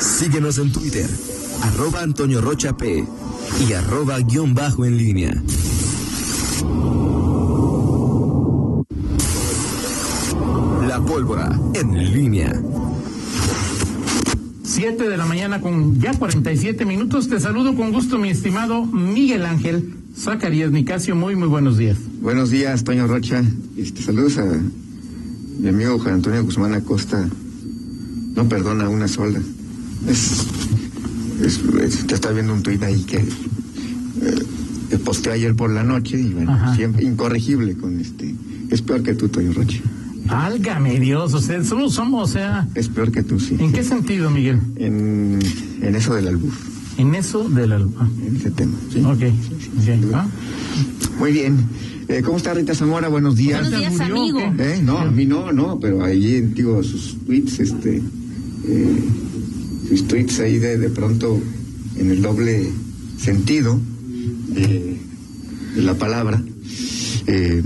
Síguenos en Twitter, arroba Antonio Rocha P y arroba guion bajo en línea. La pólvora en línea. 7 de la mañana con ya 47 minutos. Te saludo con gusto, mi estimado Miguel Ángel Zacarías Nicasio. Muy, muy buenos días. Buenos días, Toño Rocha. Este, saludos a mi amigo Juan Antonio Guzmán Acosta. No perdona una sola. Es, es, es- te está viendo un tuit ahí que eh, posteé ayer por la noche y bueno, Ajá. siempre incorregible con este. Es peor que tú, Toño Rocha. Álgame Dios, o sea, solo somos, o sea, Es peor que tú, sí. ¿en qué sentido, Miguel? En, en eso del albur, En eso del alma. en ese tema. ¿sí? Ok, ok, ¿ah? Muy bien. Eh, ¿Cómo está Rita Zamora? Buenos días. Buenos días. ¿Eh? No, a mí no, no, pero ahí, digo, sus tweets, este, eh, sus tweets ahí de, de pronto en el doble sentido de, de la palabra. Eh,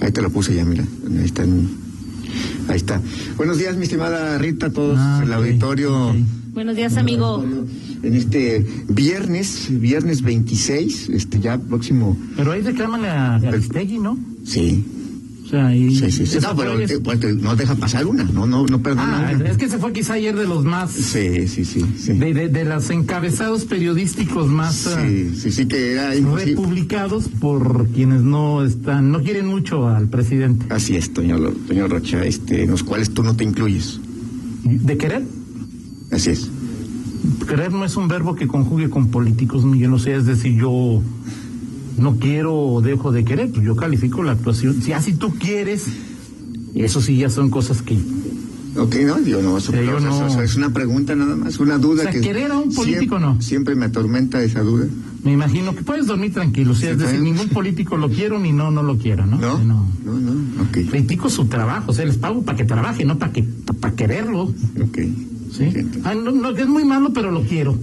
ahí te lo puse ya, mira, ahí está. ahí está. Buenos días, mi estimada Rita, todos Ah, el ok, auditorio. ok. Buenos días, amigo. En este viernes, viernes 26, este ya próximo. Pero ahí reclaman a Aristegui, ¿no? Sí, O sea, ahí... sí, sí. sí. No, pero pues, te- no deja pasar una, no, no, no perdona Ah, una. es que se fue quizá ayer de los más... Sí, sí, sí, sí. De, de, de los encabezados periodísticos más... ah, Sí, sí, sí que era republicados por quienes no están, no quieren mucho al presidente. Así es, Toño, Lo- Toño Rocha, este, en los cuales tú no te incluyes. ¿De querer? Así es. Querer no es un verbo que conjugue con políticos, Miguel, o sea, es decir, yo no quiero o dejo de querer, pues yo califico la actuación. Si así tú quieres, eso sí ya son cosas que... Ok, no, yo no, eso, yo no. es una pregunta nada más, una duda O sea, que... ¿querer a un político siempre, no? Siempre me atormenta esa duda. Me imagino que puedes dormir tranquilo, o sea, es decir, ningún político lo quiero ni no, no lo quiero, ¿no? ¿No? no. No, no, ok. Critico su trabajo, o sea, les pago para que trabaje, no para que para quererlo, Ok. ¿sí? Ah, no, es muy malo, pero lo quiero.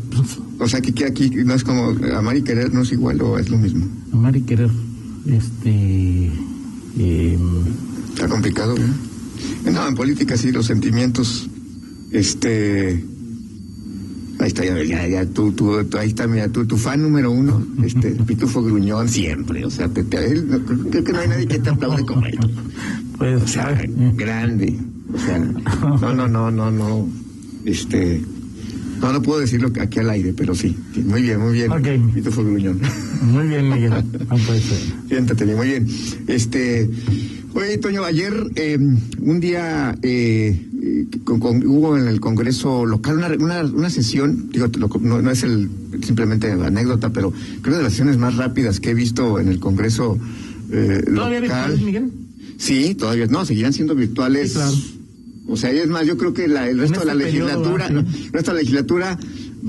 O sea, que, que aquí no es como amar y querer, no es igual o es lo mismo. Amar y querer, este... eh, Está complicado, ¿verdad? No, en política sí, los sentimientos, este... Ahí está, ya, ya, ya, tú, tú, tú- ahí está, mira, tú, tu fan número uno, este, Pitufo Gruñón, siempre, o sea, te, te- él, no, creo, creo que no hay nadie que te aplaude como él. pues, O sea, eh, grande, o sea, no, no, no, no, no, este... No, no puedo decirlo aquí al aire, pero sí, sí, muy bien, muy bien, Ok. Pitufo Gruñón. muy bien, Miguel. No puede ser. Siéntate, muy bien. Este, oye, Toño, ayer eh, un día eh, eh, con- con- hubo en el Congreso local una, una, una sesión, digo, no, no es el simplemente la anécdota, pero creo de las sesiones más rápidas que he visto en el Congreso eh, ¿Todavía local. virtuales, Miguel? Sí, todavía no, seguirán siendo virtuales. Sí, claro. O sea, es más, yo creo que la- el resto de la este periodo, legislatura, ¿verdad? el resto de la legislatura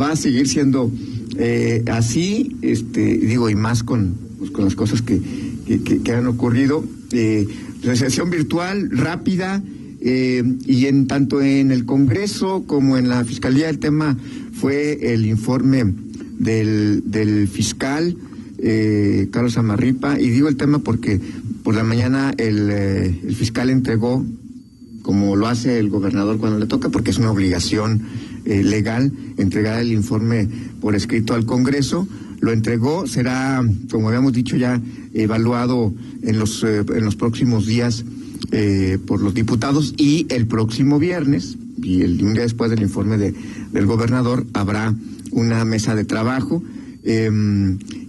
va a seguir siendo eh, así, este, digo, y más con, pues, con las cosas que, que, que- que han ocurrido. Eh, recesión virtual rápida eh, y en tanto en el Congreso como en la Fiscalía el tema fue el informe del, del fiscal eh, Carlos Amarripa y digo el tema porque por la mañana el, eh, el fiscal entregó como lo hace el gobernador cuando le toca, porque es una obligación eh, legal entregar el informe por escrito al Congreso. Lo entregó, será, como habíamos dicho ya, evaluado en los, eh, en los próximos días eh, por los diputados y el próximo viernes, y el, un día después del informe de, del gobernador, habrá una mesa de trabajo. eh,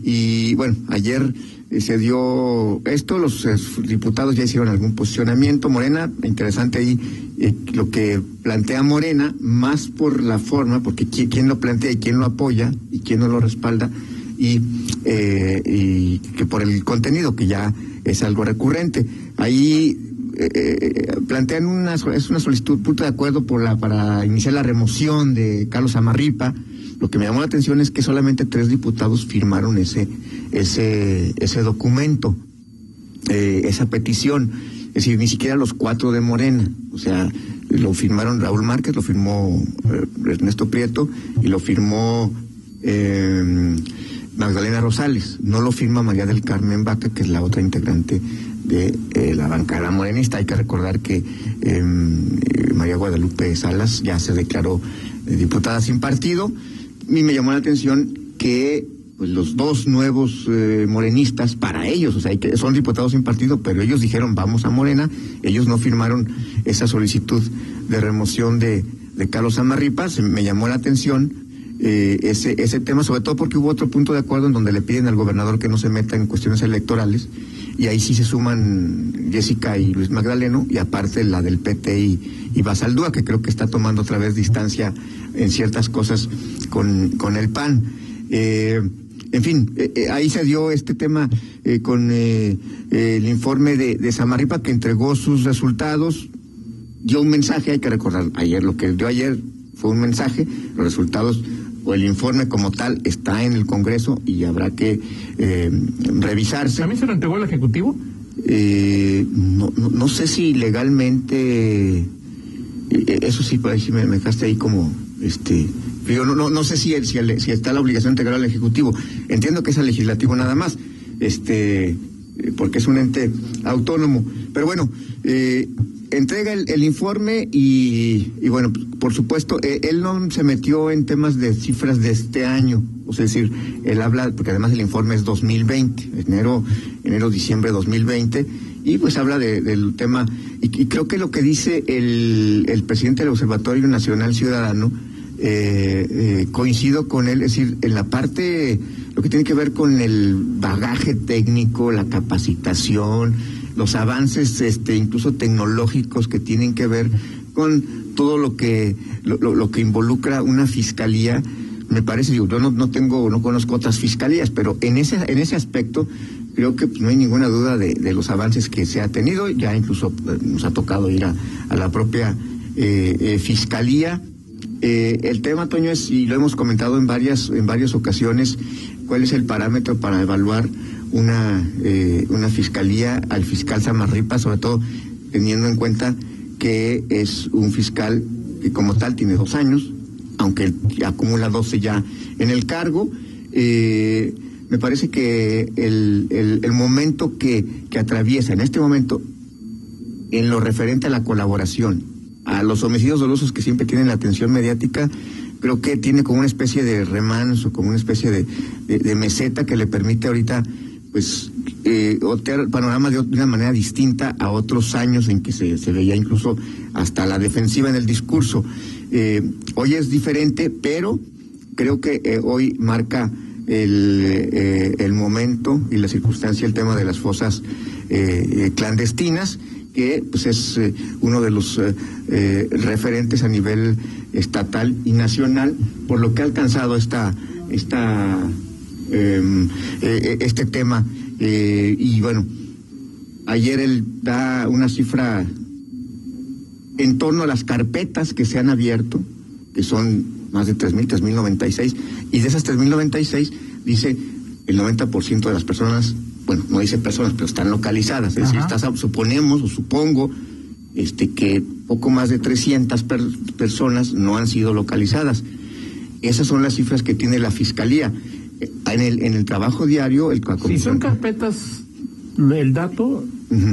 y bueno, ayer se dio esto, los eh, diputados ya hicieron algún posicionamiento. Morena, interesante ahí eh, lo que plantea Morena, más por la forma, porque qui- quién lo plantea y quién lo apoya y quién no lo respalda, y, eh, y que por el contenido, que ya es algo recurrente. Ahí eh, eh, plantean una, es una solicitud, punto de acuerdo por la, para iniciar la remoción de Carlos Amarripa. Lo que me llamó la atención es que solamente tres diputados firmaron ese, ese, ese documento, eh, esa petición. Es decir, ni siquiera los cuatro de Morena. O sea, lo firmaron Raúl Márquez, lo firmó eh, Ernesto Prieto y lo firmó eh, Magdalena Rosales. No lo firma María del Carmen Vaca, que es la otra integrante de la bancada morenista. Hay que recordar que eh, María Guadalupe Salas ya se declaró diputada sin partido. Y me llamó la atención que pues, los dos nuevos eh, morenistas, para ellos, o sea, que son diputados sin partido, pero ellos dijeron vamos a Morena, ellos no firmaron esa solicitud de remoción de, de Carlos Amarripa, se me llamó la atención eh, ese, ese tema, sobre todo porque hubo otro punto de acuerdo en donde le piden al gobernador que no se meta en cuestiones electorales, y ahí sí se suman Jessica y Luis Magdaleno, y aparte la del PT y, y Basaldúa, que creo que está tomando otra vez distancia en ciertas cosas con, con el PAN. Eh, en fin, eh, eh, ahí se dio este tema eh, con eh, el informe de, de Samarripa que entregó sus resultados, dio un mensaje, hay que recordar, ayer lo que dio ayer fue un mensaje, los resultados o el informe como tal está en el Congreso y habrá que revisarse. ¿También se lo entregó al Ejecutivo? Eh, no, no, no sé si legalmente, eso sí, por ahí me, me dejaste ahí como, este, yo no, no, no sé si, el- si, está la obligación de integrar al Ejecutivo. Entiendo que es al Legislativo nada más, este, eh, porque es un ente autónomo. Pero bueno, eh, entrega el, informe y, y bueno, por supuesto, eh, él no se metió en temas de cifras de este año. O sea, es decir, él habla, porque además el informe es 2020, enero, enero, diciembre de 2020, y pues habla de- del tema, y, y creo que lo que dice el, el presidente del Observatorio Nacional Ciudadano, eh, eh, coincido con él, es decir, en la parte, lo que tiene que ver con el bagaje técnico, la capacitación, los avances, este, incluso tecnológicos que tienen que ver con todo lo que, lo, que involucra una fiscalía, me parece, yo no, no tengo, no conozco otras fiscalías, pero en ese, en ese aspecto creo que pues, no hay ninguna duda de, los avances que se ha tenido, ya incluso eh, nos ha tocado ir a, a la propia eh, fiscalía. Eh, el tema, Toño, es, y lo hemos comentado en varias, en varias ocasiones, cuál es el parámetro para evaluar una, eh, una fiscalía al fiscal Samarripa, sobre todo teniendo en cuenta que es un fiscal que como tal tiene dos años, aunque acumula 12 ya en el cargo. Eh, me parece que el, el- el momento que, que atraviesa en este momento en lo referente a la colaboración, a los homicidios dolosos que siempre tienen la atención mediática, creo que tiene como una especie de remanso, como una especie de, meseta que le permite ahorita, pues, eh, voltear el panorama de, una manera distinta a otros años en que se, veía incluso hasta la defensiva en el discurso. Eh, hoy es diferente, pero creo que eh, hoy marca el, eh, el momento y la circunstancia el tema de las fosas clandestinas que pues es eh, uno de los eh, eh, referentes a nivel estatal y nacional por lo que ha alcanzado esta em, este tema y bueno ayer él da una cifra en torno a las carpetas que se han abierto, que son más de 3.000, 3.096, y de esas 3.096 dice el 90% de las personas, bueno, no dice personas, pero están localizadas, es decir, Ajá. estás- suponemos o supongo este, que poco más de 300 per- personas no han sido localizadas. Esas son las cifras que tiene la Fiscalía. Eh, En el, en el trabajo diario, el Si son carpetas, el dato,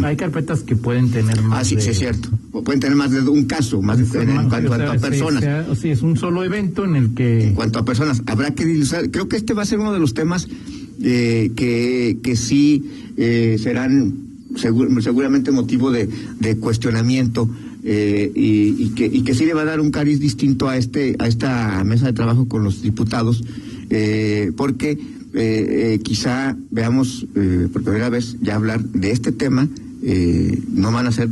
hay carpetas que pueden tener más. Ah, sí, de- sí, es cierto. O pueden tener más de un caso, más de, en, en cuanto o sea, a personas. sea- o sea, es un solo evento en el que. En cuanto a personas, habrá que dilucidar. Creo que este va a ser uno de los temas eh, que, que sí eh, serán segur- seguramente motivo de, cuestionamiento eh, y, que, y que sí le va a dar un cariz distinto a este a esta mesa de trabajo con los diputados, eh, porque eh, quizá veamos por primera vez ya hablar de este tema. no van a ser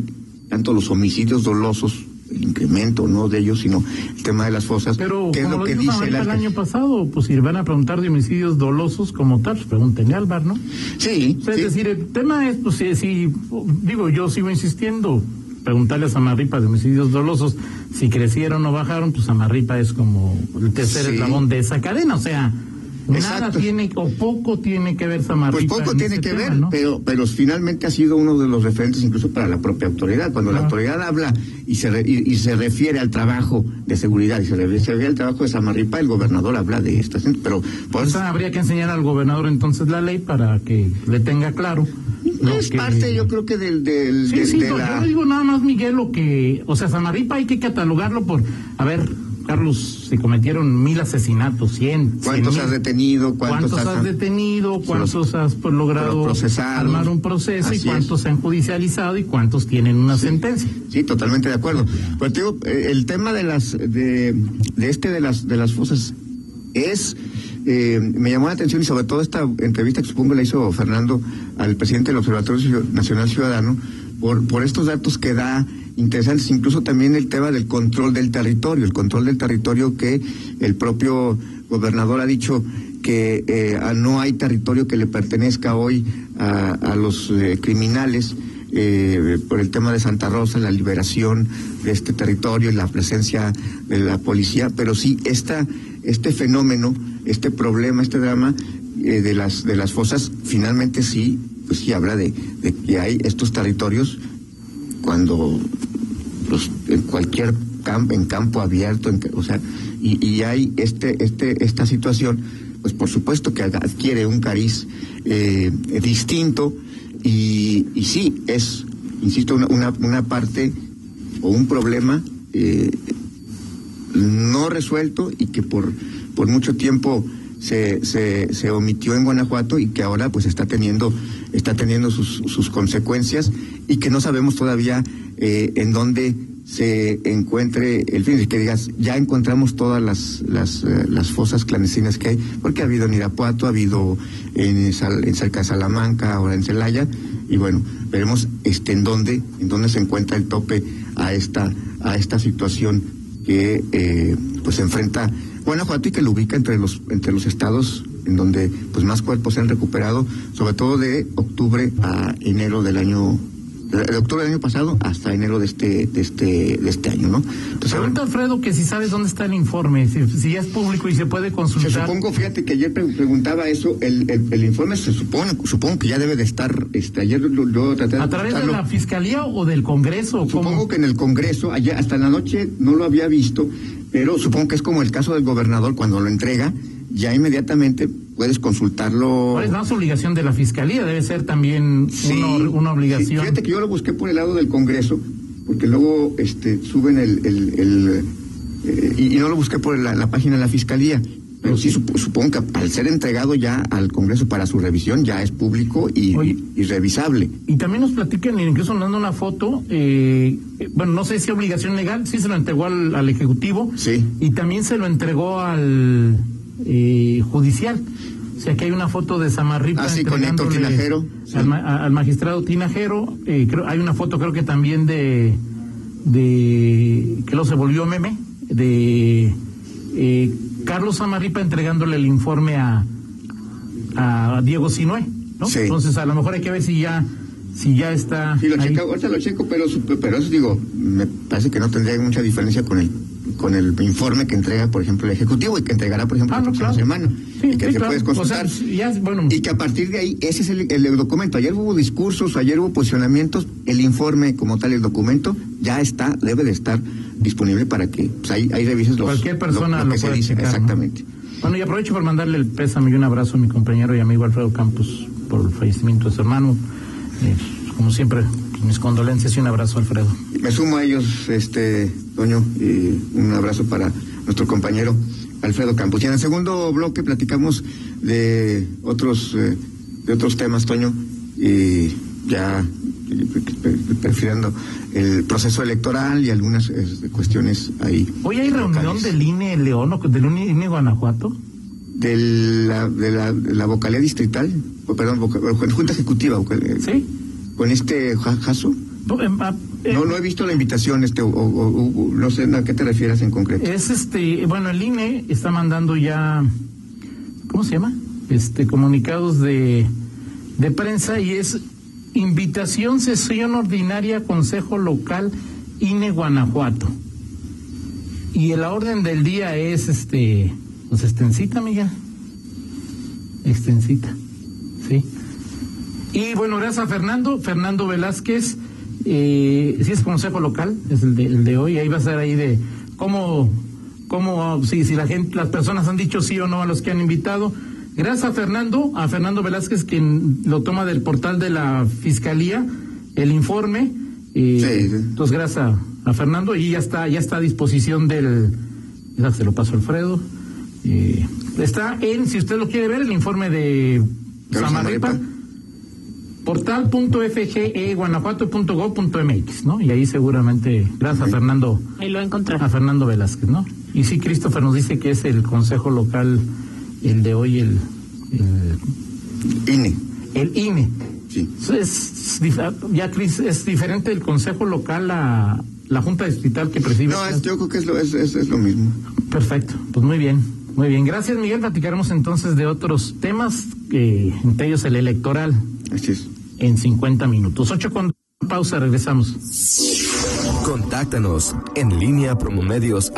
tanto los homicidios dolosos el incremento no de ellos sino el tema de las fosas Pero que es como lo que dice el año pasado, pues si van a preguntar de homicidios dolosos como tal, pues pregúntenle a Álvaro, ¿no? Sí, O sea, sí. Es decir, el tema es, pues si, si- digo, yo sigo insistiendo, preguntarle a Samarripa de homicidios dolosos, si crecieron o bajaron, pues Samarripa es como el tercer Sí. eslabón de esa cadena, o sea, nada tiene, o poco tiene que ver Samarripa. Pues poco en tiene ese que tema, ver, ¿no? pero, pero finalmente ha sido uno de los referentes incluso para la propia autoridad. Cuando la Ah. autoridad habla y se, re- y, y se refiere al trabajo de seguridad y se re- se refiere al trabajo de Samarripa, el gobernador habla de esto. Pero O sea, habría que enseñar al gobernador entonces la ley para que le tenga claro. lo es que- parte, yo creo que del, del, Sí, sí, de no, la... yo no digo nada más, Miguel, lo que, o sea, Samarripa hay que catalogarlo por, a ver, Carlos, se cometieron mil asesinatos, cien. ¿Cuántos cien has detenido? ¿Cuántos, ¿Cuántos has detenido? ¿Cuántos has pues, logrado armar un proceso? ¿Y cuántos es. se han judicializado? ¿Y cuántos tienen una sentencia? Sí, totalmente de acuerdo. Pero te digo, eh, el tema de las de, de este de las de las fosas es eh, me llamó la atención y sobre todo esta entrevista que supongo le hizo Fernando al presidente del Observatorio Nacional Ciudadano por por estos datos que da interesantes, incluso también el tema del control del territorio, el control del territorio que el propio gobernador ha dicho que eh, no hay territorio que le pertenezca hoy a, a los eh, criminales eh, por el tema de Santa Rosa, la liberación de este territorio y la presencia de la policía, pero sí esta, este fenómeno, este problema, este drama eh, de las de las fosas, finalmente sí, pues sí habla de, que hay estos territorios cuando los, en cualquier campo, en campo abierto, en o sea, y, hay este, este, esta situación, pues por supuesto que adquiere un cariz eh, distinto y, y sí, es, insisto, una, una, una parte o un problema eh, no resuelto y que por, por mucho tiempo se, se, omitió en Guanajuato y que ahora pues está teniendo, está teniendo sus, sus consecuencias y que no sabemos todavía eh, en dónde se encuentre el fin, que digas, ya encontramos todas las, las, eh, las fosas clandestinas que hay, porque ha habido en Irapuato, ha habido en, en cerca de Salamanca, ahora en Celaya, y bueno, veremos este en dónde, en dónde se encuentra el tope a esta, a esta situación que eh, pues enfrenta Guanajuato y que lo ubica entre los entre los estados en donde pues más cuerpos se han recuperado, sobre todo de octubre a enero del año de octubre del año pasado hasta enero de este de este de este año, ¿no? Entonces, Pregunta Alfredo que si sabes dónde está el informe, si, si ya es público y se puede se consultar. supongo, fíjate que ayer pre- preguntaba eso, el, el, el informe se supone, supongo que ya debe de estar, este, ayer lo, traté de ¿A través de la fiscalía o del Congreso? cómo? Supongo que en el Congreso, ayer, hasta la noche no lo había visto, pero supongo que es como el caso del gobernador cuando lo entrega, ya inmediatamente puedes consultarlo. ¿Cuál es más obligación de la fiscalía? Debe ser también Sí, una, una sí, obligación. fíjate que yo lo busqué por el lado del Congreso, porque luego este, suben el... el, el, eh, y, y no lo busqué por la, la página de la Fiscalía. Pero sí, sup- supongo que al ser entregado ya al Congreso para su revisión, ya es público y, Oye. y revisable. Y también nos platican, incluso nos dando una foto, eh, eh, bueno, no sé si obligación legal, sí se lo entregó al, al Ejecutivo Sí. y también se lo entregó al eh, Judicial. O sea que hay una foto de Samarripa Ah, sí, con Héctor Tinajero, sí. Al, ma- a- al magistrado Tinajero. eh, creo, hay una foto creo que también de, de que lo se volvió meme, de eh, Carlos Samarripa entregándole el informe a, a Diego Sinué, ¿no? Sí. Entonces a lo mejor hay que ver si ya si ya está Sí, lo checo, ahorita lo checo, pero, pero eso digo, me parece que no tendría mucha diferencia con el con el informe que entrega, por ejemplo, el Ejecutivo y que entregará, por ejemplo, Ah, la no, próxima claro. semana. Sí, y que sí, se claro. puedes O sea, consultar. ya, bueno, Y que a partir de ahí, ese es el, el documento. Ayer hubo discursos, ayer hubo posicionamientos, el informe como tal, el documento, ya está, debe de estar disponible para que pues, ahí, ahí revises los, Cualquier persona lo que se puede dice. checar, ¿no? Exactamente. Bueno, y aprovecho para mandarle el pésame y un abrazo a mi compañero y amigo Alfredo Campos por el fallecimiento de su hermano. Eh, como siempre, mis condolencias y un abrazo, Alfredo. Me sumo a ellos, este, Toño, y un abrazo para nuestro compañero Alfredo Campos. Y en el segundo bloque platicamos de otros, eh, de otros temas, Toño, y ya eh, prefiriendo el proceso electoral y algunas eh, cuestiones ahí. Hoy hay reunión del INE León o del INE Guanajuato. de la, de la, de la vocalía distrital, perdón, junta ejecutiva, vocal- eh, ¿Sí? Con este Ja- Jaso. No, em, ah, eh, No, no he visto la invitación, este, o, o- o- o- no sé a qué te refieres en concreto. Es este, bueno, el INE está mandando ya, ¿cómo se llama? Este, comunicados de, de prensa y es invitación, sesión ordinaria, Consejo Local, INE Guanajuato. Y la orden del día es, este, pues extensita, Miguel. Extensita. Y bueno, gracias a Fernando, Fernando Velázquez, eh, sí es consejo local, es el de, el de hoy, ahí va a ser ahí de cómo, cómo, si, si la gente, las personas han dicho sí o no a los que han invitado. Gracias a Fernando, a Fernando Velázquez, quien lo toma del portal de la Fiscalía, el informe. eh, Sí, sí. Entonces, gracias a, a Fernando, y ya está, ya está a disposición del, esa se lo paso a Alfredo. Eh, está en, si usted lo quiere ver, el informe de Samarripa, portal.fgeguanajuato.gov.mx, ¿no? Y ahí seguramente, gracias a Fernando. Ahí lo encontrar. A Fernando Velázquez, ¿no? Y sí, Christopher nos dice que es el consejo local, el de hoy, el. el INE. El INE. Sí. Es, ya, Cris, es diferente el consejo local a la junta distrital que preside. No, es, yo creo que es lo, es, es, es lo mismo. Perfecto, pues muy bien. Muy bien, gracias Miguel. Platicaremos entonces de otros temas, eh, entre ellos el electoral. Así es. En 50 minutos. Ocho con pausa, regresamos. Contáctanos en línea promomedios